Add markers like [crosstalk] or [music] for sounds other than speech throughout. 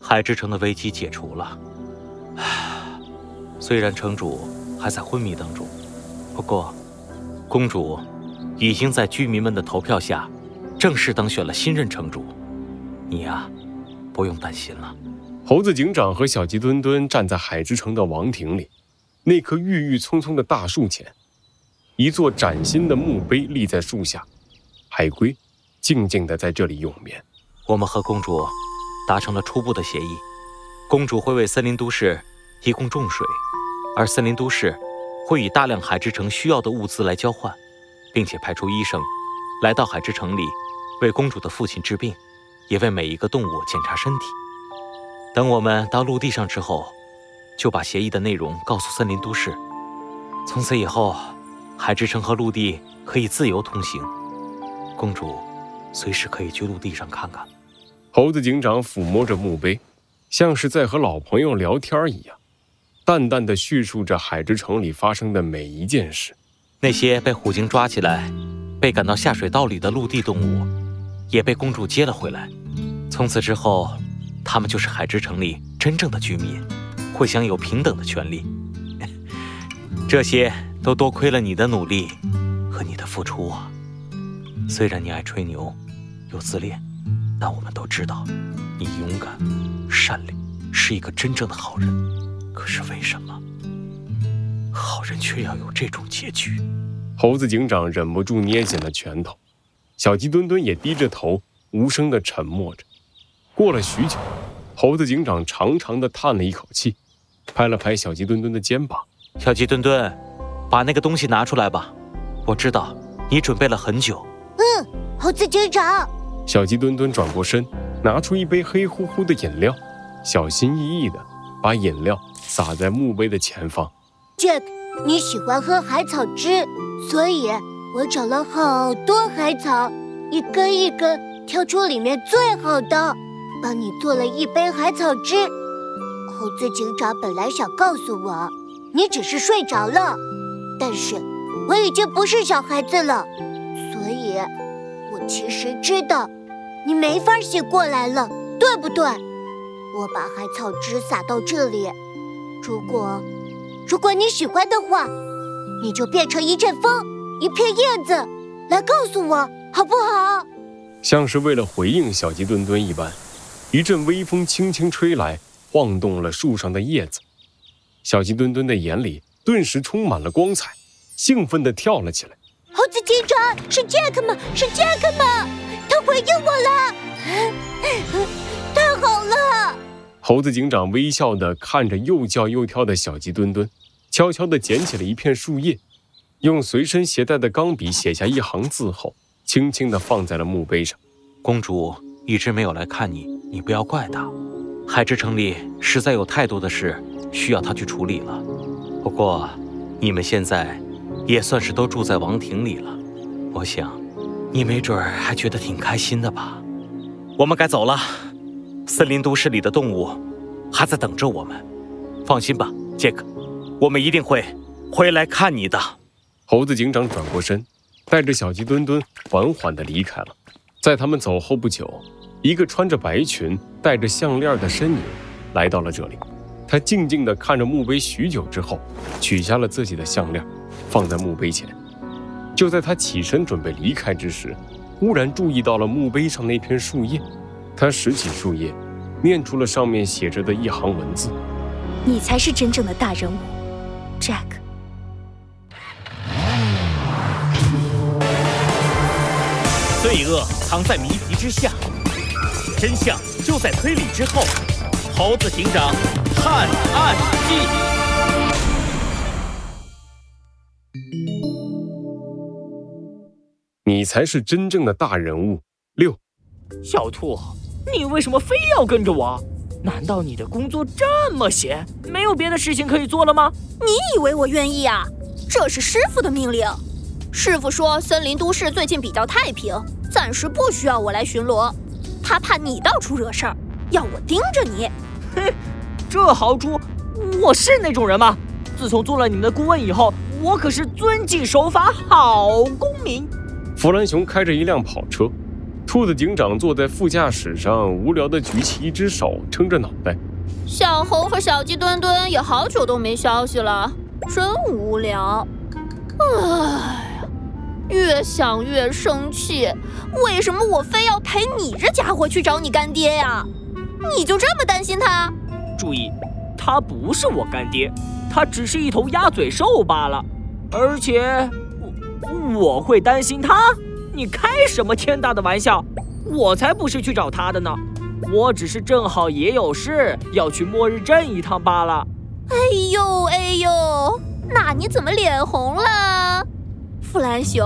海之城的危机解除了。唉，虽然城主还在昏迷当中，不过，公主已经在居民们的投票下正式当选了新任城主。你呀，不用担心了。猴子警长和小鸡墩墩站在海之城的王庭里，那棵郁郁葱葱的大树前，一座崭新的墓碑立在树下，海龟静静地在这里永眠。我们和公主达成了初步的协议，公主会为森林都市提供重水，而森林都市会以大量海之城需要的物资来交换，并且派出医生来到海之城里为公主的父亲治病，也为每一个动物检查身体。等我们到陆地上之后，就把协议的内容告诉森林都市，从此以后，海之城和陆地可以自由通行，公主随时可以去陆地上看看。猴子警长抚摸着墓碑，像是在和老朋友聊天一样，淡淡的叙述着海之城里发生的每一件事。那些被虎鲸抓起来、被赶到下水道里的陆地动物，也被公主接了回来。从此之后，他们就是海之城里真正的居民，会享有平等的权利。[laughs] 这些都多亏了你的努力和你的付出啊！虽然你爱吹牛，又自恋。但我们都知道，你勇敢、善良，是一个真正的好人。可是为什么好人却要有这种结局？猴子警长忍不住捏紧了拳头，小鸡墩墩也低着头，无声的沉默着。过了许久，猴子警长长长的叹了一口气，拍了拍小鸡墩墩的肩膀：“小鸡墩墩，把那个东西拿出来吧。我知道你准备了很久。”“嗯，猴子警长。”小鸡墩墩转过身，拿出一杯黑乎乎的饮料，小心翼翼地把饮料洒在墓碑的前方。Jack，你喜欢喝海草汁，所以我找了好多海草，一根一根挑出里面最好的，帮你做了一杯海草汁。猴子警长本来想告诉我，你只是睡着了，但是我已经不是小孩子了，所以我其实知道。你没法醒过来了，对不对？我把海草汁洒到这里，如果如果你喜欢的话，你就变成一阵风，一片叶子，来告诉我好不好？像是为了回应小鸡墩墩一般，一阵微风轻轻吹来，晃动了树上的叶子。小鸡墩墩的眼里顿时充满了光彩，兴奋地跳了起来。猴子警长，是杰克吗？是杰克吗？他回应我了，太好了！猴子警长微笑的看着又叫又跳的小鸡墩墩，悄悄的捡起了一片树叶，用随身携带的钢笔写下一行字后，轻轻的放在了墓碑上。公主一直没有来看你，你不要怪她。海之城里实在有太多的事需要她去处理了。不过，你们现在也算是都住在王庭里了，我想。你没准儿还觉得挺开心的吧？我们该走了，森林都市里的动物还在等着我们。放心吧，杰克，我们一定会回来看你的。猴子警长转过身，带着小鸡墩墩缓缓地离开了。在他们走后不久，一个穿着白裙、戴着项链的身影来到了这里。他静静地看着墓碑许久之后，取下了自己的项链，放在墓碑前。就在他起身准备离开之时，忽然注意到了墓碑上那片树叶。他拾起树叶，念出了上面写着的一行文字：“你才是真正的大人物，Jack。”罪恶藏在谜题之下，真相就在推理之后。猴子警长探案记。你才是真正的大人物。六，小兔，你为什么非要跟着我？难道你的工作这么闲，没有别的事情可以做了吗？你以为我愿意啊？这是师傅的命令。师傅说森林都市最近比较太平，暂时不需要我来巡逻。他怕你到处惹事儿，要我盯着你。嘿，这豪猪，我是那种人吗？自从做了你们的顾问以后，我可是遵纪守法好公民。弗兰熊开着一辆跑车，兔子警长坐在副驾驶上，无聊地举起一只手撑着脑袋。小猴和小鸡墩墩也好久都没消息了，真无聊。唉呀，越想越生气，为什么我非要陪你这家伙去找你干爹呀？你就这么担心他？注意，他不是我干爹，他只是一头鸭嘴兽罢了。而且，我我会担心他？你开什么天大的玩笑？我才不是去找他的呢，我只是正好也有事要去末日镇一趟罢了。哎呦哎呦，那你怎么脸红了？弗兰熊，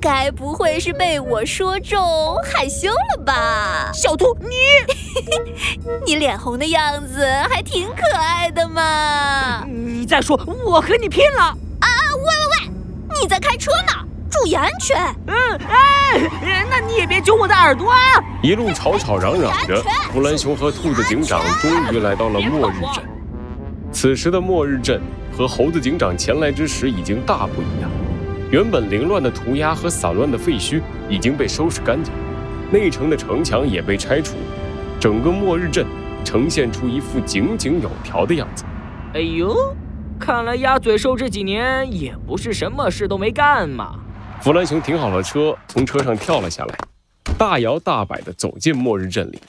该不会是被我说中害羞了吧？小兔，你 [laughs] 你脸红的样子还挺可爱的嘛。你再说，我和你拼了！你在开车呢，注意安全。嗯，哎，那你也别揪我的耳朵啊！一路吵吵嚷嚷着，弗兰熊和兔子警长终于来到了末日镇。此时的末日镇和猴子警长前来之时已经大不一样。原本凌乱的涂鸦和散乱的废墟已经被收拾干净，内城的城墙也被拆除，整个末日镇呈现出一副井井有条的样子。哎呦，看来鸭嘴兽这几年也不是什么事都没干嘛。弗兰熊停好了车，从车上跳了下来，大摇大摆地走进末日镇里。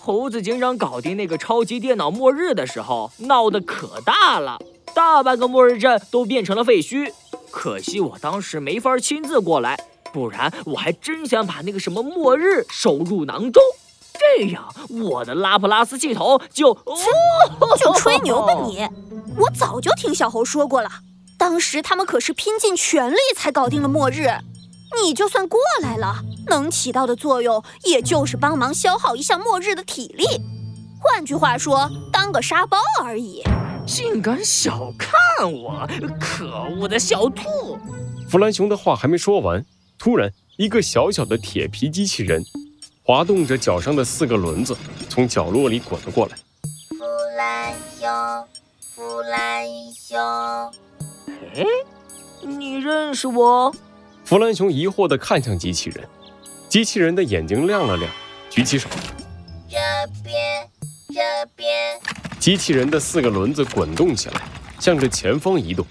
猴子警长搞定那个超级电脑末日的时候，闹得可大了，大半个末日镇都变成了废墟。可惜我当时没法亲自过来，不然我还真想把那个什么末日收入囊中，这样我的拉普拉斯系统就 [laughs] 就吹牛吧你！我早就听小猴说过了，当时他们可是拼尽全力才搞定了末日。你就算过来了，能起到的作用也就是帮忙消耗一下末日的体力，换句话说，当个沙包而已。竟敢小看我，可恶的小兔！弗兰熊的话还没说完，突然，一个小小的铁皮机器人，滑动着脚上的四个轮子，从角落里滚了过来。弗兰熊，弗兰熊，哎，你认识我？弗兰熊疑惑地看向机器人，机器人的眼睛亮了亮，举起手，这边，这边。机器人的四个轮子滚动起来，向着前方移动。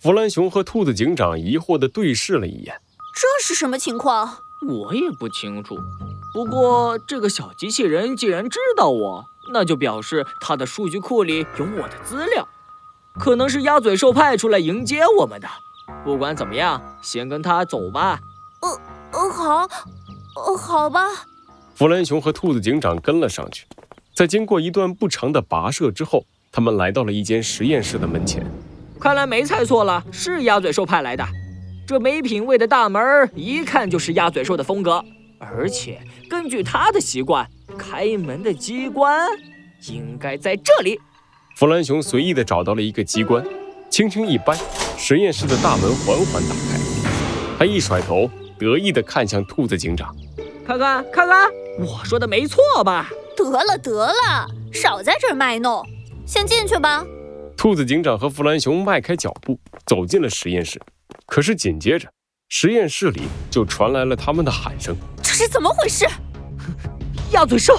弗兰熊和兔子警长疑惑地对视了一眼，这是什么情况？我也不清楚。不过这个小机器人既然知道我，那就表示它的数据库里有我的资料，可能是鸭嘴兽派出来迎接我们的。不管怎么样，先跟他走吧。呃呃，好，呃，好吧。弗兰熊和兔子警长跟了上去。在经过一段不长的跋涉之后，他们来到了一间实验室的门前。看来没猜错了，是鸭嘴兽派来的。这没品位的大门，一看就是鸭嘴兽的风格。而且根据他的习惯，开门的机关应该在这里。弗兰熊随意地找到了一个机关，轻轻一掰，实验室的大门缓缓打开。他一甩头，得意地看向兔子警长：“看看，看看，我说的没错吧？”得了得了，少在这儿卖弄，先进去吧。兔子警长和弗兰熊迈开脚步走进了实验室，可是紧接着，实验室里就传来了他们的喊声：“这是怎么回事？” [laughs] 鸭嘴兽。